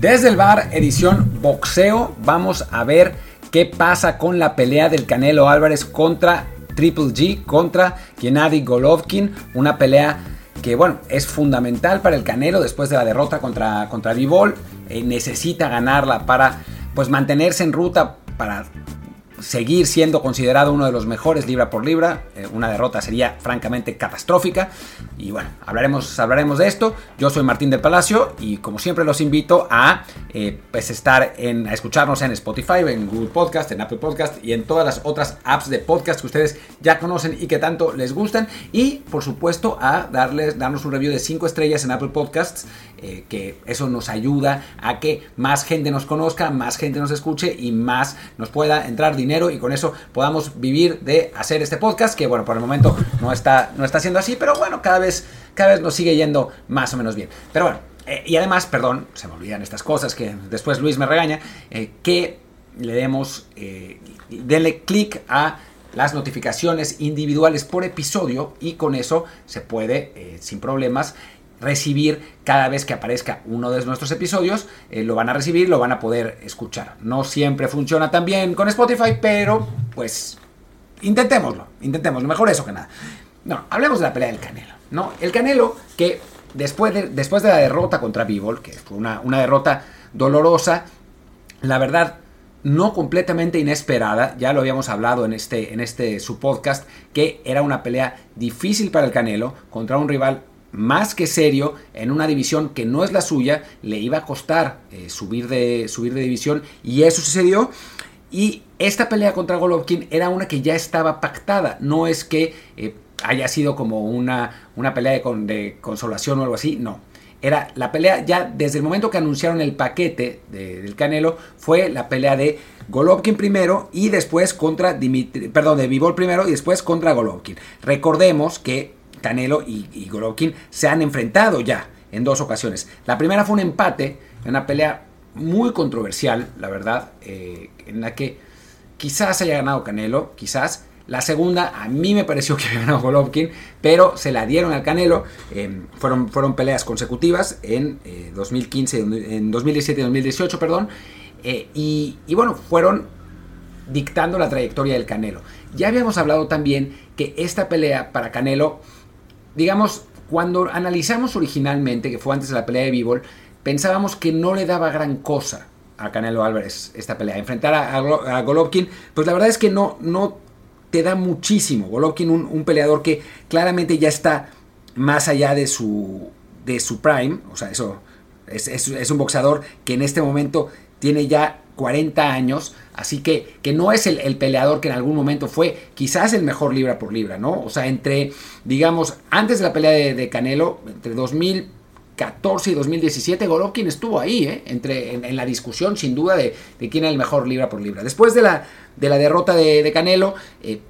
Desde el bar, edición boxeo, vamos a ver qué pasa con la pelea del Canelo Álvarez contra Triple G, contra Gennady Golovkin, una pelea que bueno, es fundamental para el Canelo después de la derrota contra, contra Vivol, eh, necesita ganarla para pues mantenerse en ruta para seguir siendo considerado uno de los mejores libra por libra. Eh, una derrota sería francamente catastrófica. Y bueno, hablaremos, hablaremos de esto. Yo soy Martín del Palacio y como siempre los invito a eh, pues estar en, a escucharnos en Spotify, en Google Podcast, en Apple Podcast y en todas las otras apps de podcast que ustedes ya conocen y que tanto les gustan. Y por supuesto a darles, darnos un review de 5 estrellas en Apple Podcasts, eh, que eso nos ayuda a que más gente nos conozca, más gente nos escuche y más nos pueda entrar y con eso podamos vivir de hacer este podcast, que bueno, por el momento no está, no está siendo así, pero bueno, cada vez, cada vez nos sigue yendo más o menos bien. Pero bueno, eh, y además, perdón, se me olvidan estas cosas que después Luis me regaña, eh, que le demos, denle clic a las notificaciones individuales por episodio y con eso se puede sin problemas recibir cada vez que aparezca uno de nuestros episodios, eh, lo van a recibir, lo van a poder escuchar. No siempre funciona tan bien con Spotify, pero pues intentémoslo, intentémoslo, mejor eso que nada. No, hablemos de la pelea del Canelo, ¿no? El Canelo que después de, después de la derrota contra Bivol, que fue una, una derrota dolorosa, la verdad no completamente inesperada, ya lo habíamos hablado en este, en este su podcast, que era una pelea difícil para el Canelo contra un rival más que serio en una división que no es la suya, le iba a costar eh, subir, de, subir de división y eso sucedió. Y esta pelea contra Golovkin era una que ya estaba pactada, no es que eh, haya sido como una, una pelea de, de, consolación o algo así, no. Era la pelea ya desde el momento que anunciaron el paquete del Canelo, fue la pelea de Golovkin primero y después contra Dimitri, perdón, de Vivol primero y después contra Golovkin. Recordemos que Canelo y, Golovkin se han enfrentado ya en dos ocasiones. La primera fue un empate, una pelea muy controversial, la verdad, eh, en la que quizás haya ganado Canelo, quizás. La segunda a mí me pareció que había ganado Golovkin, pero se la dieron al Canelo. Eh, fueron, fueron peleas consecutivas en 2015, eh, en 2017 y 2018, perdón. y, y bueno, fueron dictando la trayectoria del Canelo. Ya habíamos hablado también que esta pelea para Canelo digamos, cuando analizamos originalmente, que fue antes de la pelea de Bivol, pensábamos que no le daba gran cosa a Canelo Álvarez esta pelea. Enfrentar a, Golovkin, pues la verdad es que no, no te da muchísimo. Golovkin, un, peleador que claramente ya está más allá de su, de su prime, o sea, eso es, es un boxeador que en este momento tiene ya 40 años, así que, que no es el, peleador que en algún momento fue quizás el mejor libra por libra, ¿no? O sea, entre, digamos, antes de la pelea de, Canelo, entre 2014 y 2017, Golovkin estuvo ahí, ¿eh? Entre, en, la discusión sin duda de, quién era el mejor libra por libra. Después de la, de la derrota de, Canelo, eh,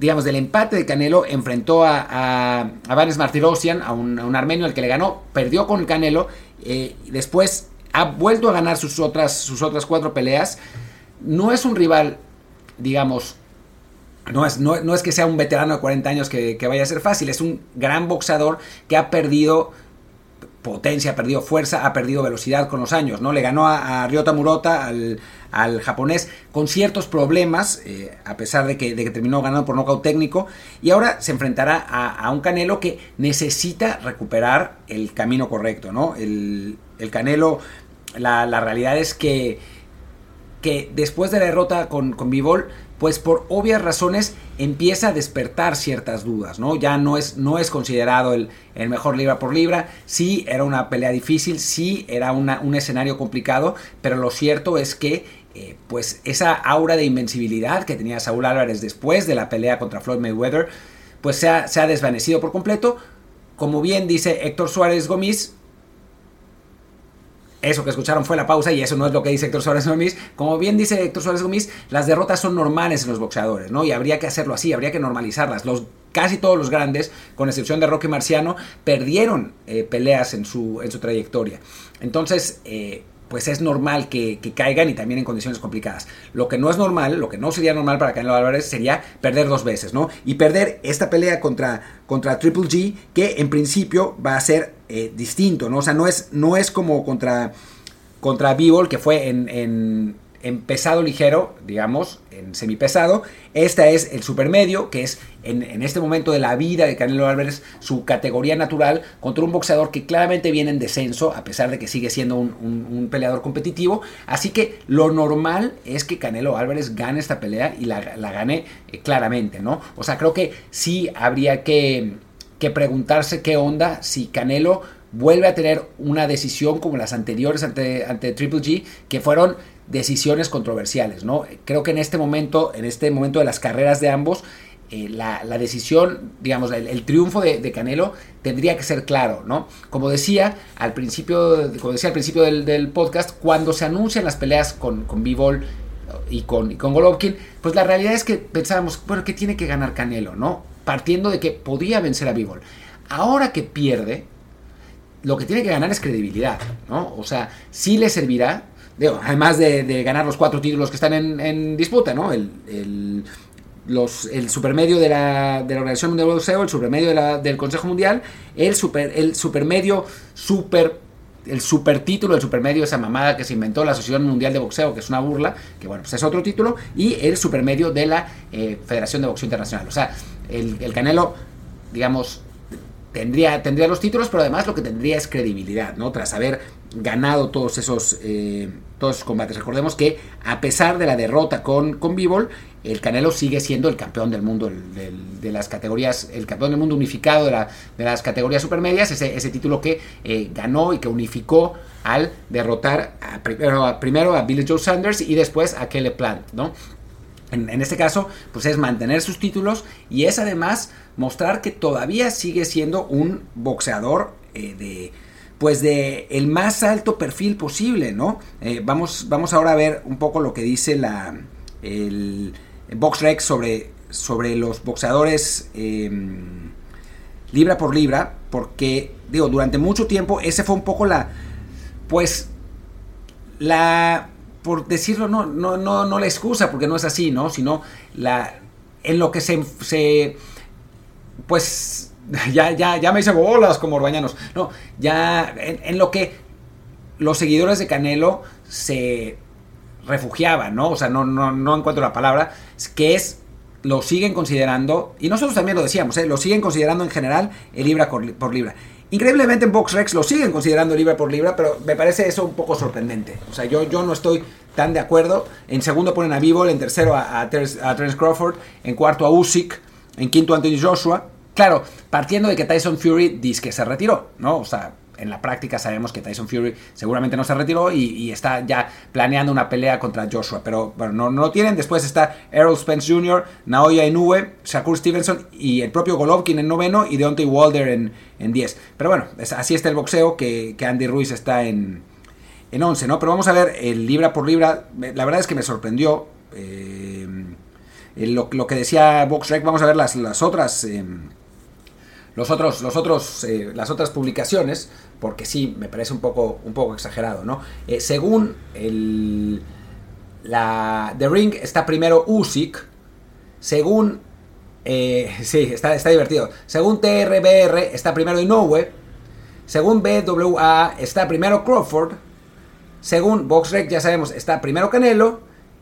digamos, del empate de Canelo, enfrentó a, a, a Vanes Martirosyan, a un, armenio al que le ganó, perdió con Canelo, eh, después ha vuelto a ganar sus otras, sus otras cuatro peleas. No es un rival, digamos, no es, no, es que sea un veterano de 40 años que, vaya a ser fácil, es un gran boxeador que ha perdido potencia, ha perdido fuerza, ha perdido velocidad con los años, ¿no? Le ganó a, Ryota Murota, al, japonés, con ciertos problemas, eh, a pesar de que, de que, terminó ganando por nocaut técnico, y ahora se enfrentará a, un Canelo que necesita recuperar el camino correcto, ¿no? El, el Canelo la, realidad es que, que después de la derrota con, con Bivol, pues por obvias razones empieza a despertar ciertas dudas, ¿no? Ya no es, no es considerado el, mejor libra por libra, sí era una pelea difícil, sí era un escenario complicado, pero lo cierto es que eh, pues esa aura de invencibilidad que tenía Saúl Álvarez después de la pelea contra Floyd Mayweather, pues se ha, se ha desvanecido por completo. Como bien dice Héctor Suárez Gómez, eso que escucharon fue la pausa y eso no es lo que dice Héctor Suárez Gómez. Como bien dice Héctor Suárez Gómez, las derrotas son normales en los boxeadores, ¿no? Y habría que hacerlo así, habría que normalizarlas. Los, casi todos los grandes, con excepción de Roque Marciano, perdieron eh, peleas en su, en su trayectoria. Entonces, eh, pues es normal que, caigan y también en condiciones complicadas. Lo que no es normal, lo que no sería normal para Canelo Álvarez sería perder dos veces, ¿no? Y perder esta pelea contra, contra Triple G, que en principio va a ser eh, distinto, ¿no? O sea, no es, no es como contra contra Bivol, que fue en, en pesado ligero, digamos, en semipesado. Este es el supermedio, que es en, este momento de la vida de Canelo Álvarez su categoría natural contra un boxeador que claramente viene en descenso, a pesar de que sigue siendo un, peleador competitivo. Así que lo normal es que Canelo Álvarez gane esta pelea y la, gane eh, claramente, ¿no? O sea, creo que sí habría que, preguntarse qué onda si Canelo vuelve a tener una decisión como las anteriores ante, ante Triple G, que fueron decisiones controversiales, ¿no? Creo que en este momento, en este momento de las carreras de ambos, eh, la, decisión, digamos, el, triunfo de, Canelo tendría que ser claro, ¿no? Como decía al principio, como decía al principio del, podcast, cuando se anuncian las peleas con, con B-Ball y con, con Golovkin, pues la realidad es que pensábamos, bueno, ¿qué tiene que ganar Canelo, no? Partiendo de que podía vencer a B-Ball. Ahora que pierde, lo que tiene que ganar es credibilidad, ¿no? O sea, sí le servirá, además de, ganar los cuatro títulos que están en, disputa, ¿no? El, supermedio de la, de la Organización Mundial de Boxeo, el supermedio del Consejo Mundial, el, super, el supermedio super el super título, el supermedio, esa mamada que se inventó la Asociación Mundial de Boxeo, que es una burla, que bueno, pues es otro título, y el supermedio de la eh, Federación de Boxeo Internacional. O sea, el, el Canelo, digamos, tendría, tendría los títulos, pero además lo que tendría es credibilidad, ¿no? Tras haber ganado todos esos, eh, todos combates. Recordemos que a pesar de la derrota con, con el Canelo sigue siendo el campeón del mundo de las categorías, el campeón del mundo unificado de, la, de las categorías supermedias, ese, ese título que eh, ganó y que unificó al derrotar primero, primero, a Billy Joe Sanders y después a Kelly Plant, ¿no? En, este caso, pues es mantener sus títulos y es además mostrar que todavía sigue siendo un boxeador eh, de pues de el más alto perfil posible, ¿no? Eh, vamos, vamos ahora a ver un poco lo que dice la el, BoxRec sobre, sobre los boxeadores em, libra por libra, porque digo, durante mucho tiempo ese fue un poco la pues la por decirlo, no, no, no, no la excusa, porque no es así, ¿no? Sino la, en lo que se, se pues, ya, ya, ya me hice bolas como orbañanos. No, ya en, lo que los seguidores de Canelo se refugiaban, ¿no? O sea, no, no, no encuentro la palabra, que es lo siguen considerando, y nosotros también lo decíamos, ¿eh? lo siguen considerando en general el libra por libra. Increíblemente en BoxRex lo siguen considerando libra por libra, pero me parece eso un poco sorprendente. O sea, yo, yo no estoy tan de acuerdo. En segundo ponen a Bivol, en tercero a, a, Terence Crawford, en cuarto a Usyk, en quinto a Anthony Joshua. Claro, partiendo de que Tyson Fury dice que se retiró, ¿no? O sea, en la práctica sabemos que Tyson Fury seguramente no se retiró y, está ya planeando una pelea contra Joshua, pero bueno, no, no lo tienen. Después está Errol Spence Jr., Naoya Inoue, Shakur Stevenson y el propio Golovkin en noveno y Deontay Wilder en, en diez. Pero bueno, así está el boxeo que, Andy Ruiz está en, en 11, ¿no? Pero vamos a ver el libra por libra. La verdad es que me sorprendió. Eh, lo, que decía BoxRec, vamos a ver las, las otras. Em, los otros, los otros, eh, las otras publicaciones, porque sí, me parece un poco, un poco exagerado, ¿no? Eh, según el, la The Ring está primero Usyk, según, eh, sí, está, está divertido, según TRBR está primero Inoue, según BWA está primero Crawford, según BoxRec ya sabemos está primero Canelo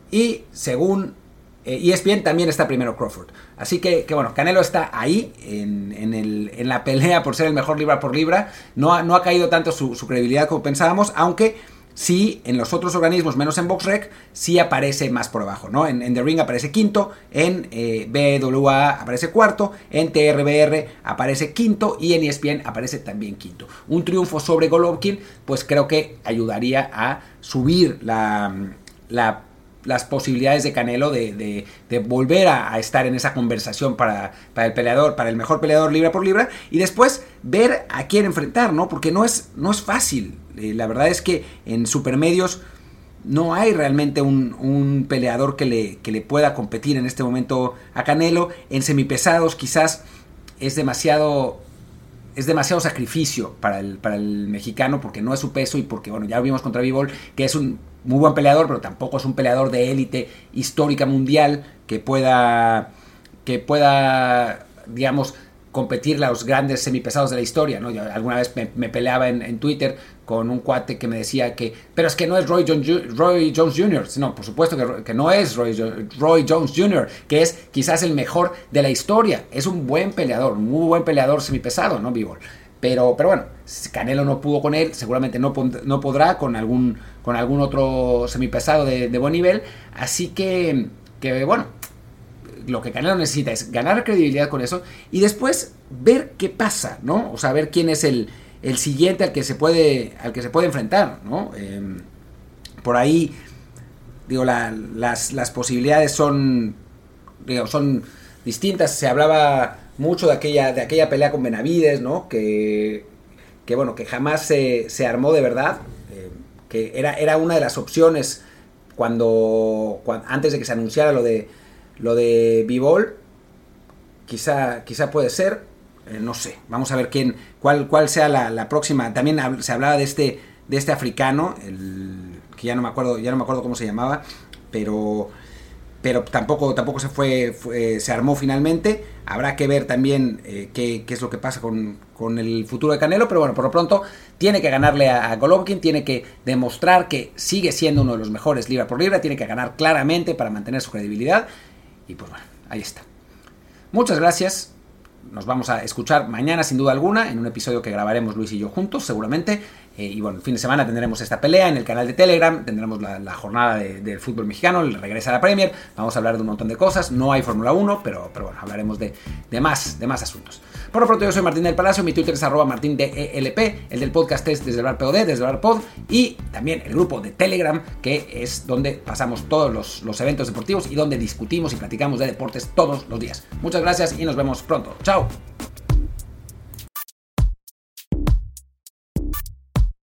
y según y eh, también está primero Crawford. Así que, bueno, Canelo está ahí en, la pelea por ser el mejor libra por libra. No ha, no ha caído tanto su, credibilidad como pensábamos, aunque sí en los otros organismos, menos en BoxRec, sí aparece más por abajo, ¿no? En, The Ring aparece quinto, en eh, BWA aparece cuarto, en TRBR aparece quinto y en ESPN aparece también quinto. Un triunfo sobre Golovkin, pues creo que ayudaría a subir la, la las posibilidades de Canelo de, volver a, estar en esa conversación para, el peleador, para el mejor peleador libra por libra, y después ver a quién enfrentar, ¿no? Porque no es, no es fácil. Eh, la verdad es que en supermedios no hay realmente un, peleador que le, que le pueda competir en este momento a Canelo. En semipesados quizás es demasiado es demasiado sacrificio para el, para el mexicano porque no es su peso y porque, bueno, ya vimos contra Bivol que es un muy buen peleador, pero tampoco es un peleador de élite histórica mundial que pueda, que pueda, digamos, competir los grandes semipesados de la historia. ¿no? Alguna vez me, peleaba en, Twitter con un cuate que me decía que, pero es que no es Roy, Roy Jones Jr. No, por supuesto que, no es Roy, Roy, Jones Jr., que es quizás el mejor de la historia. Es un buen peleador, muy buen peleador semipesado, ¿no, Vivol? Pero, pero bueno, Canelo no pudo con él, seguramente no, no podrá con algún, con algún otro semipesado de, de buen nivel. Así que, que, bueno, lo que Canelo necesita es ganar credibilidad con eso y después ver qué pasa, ¿no? O sea, ver quién es el, el siguiente al que se puede, al que se puede enfrentar, ¿no? Em, por ahí, digo, las, las, posibilidades son, digo, son distintas. Se hablaba mucho de aquella, de aquella pelea con Benavides, ¿no? Que, que bueno, que jamás se, se armó de verdad, eh, que era, era una de las opciones cuando, antes de que se anunciara lo de lo de Bivol, quizá, quizá puede ser, eh, no sé, vamos a ver quién, cuál, cuál sea la, próxima. También se hablaba de este, de este africano, el, que ya no me acuerdo, ya no me acuerdo cómo se llamaba, pero, pero tampoco, tampoco se fue, se armó finalmente. Habrá que ver también eh, qué, es lo que pasa con, con, el futuro de Canelo, pero bueno, por lo pronto tiene que ganarle a, Golovkin, tiene que demostrar que sigue siendo uno de los mejores libra por libra, tiene que ganar claramente para mantener su credibilidad. Y pues bueno, ahí está. Muchas gracias nos vamos a escuchar mañana sin duda alguna en un episodio que grabaremos Luis y yo juntos seguramente. Eh, y bueno, el fin de semana tendremos esta pelea en el canal de Telegram, tendremos la, jornada del fútbol mexicano, el regreso a la Premier, vamos a hablar de un montón de cosas, no hay Fórmula 1, pero, pero bueno, hablaremos de, más, de más asuntos. Por lo pronto yo soy Martín del Palacio, mi Twitter es arroba martindelp, el del podcast es desde el bar POD, desde el bar pod, y también el grupo de Telegram, que es donde pasamos todos los, los eventos deportivos y donde discutimos y platicamos de deportes todos los días. Muchas gracias y nos vemos pronto. Chao.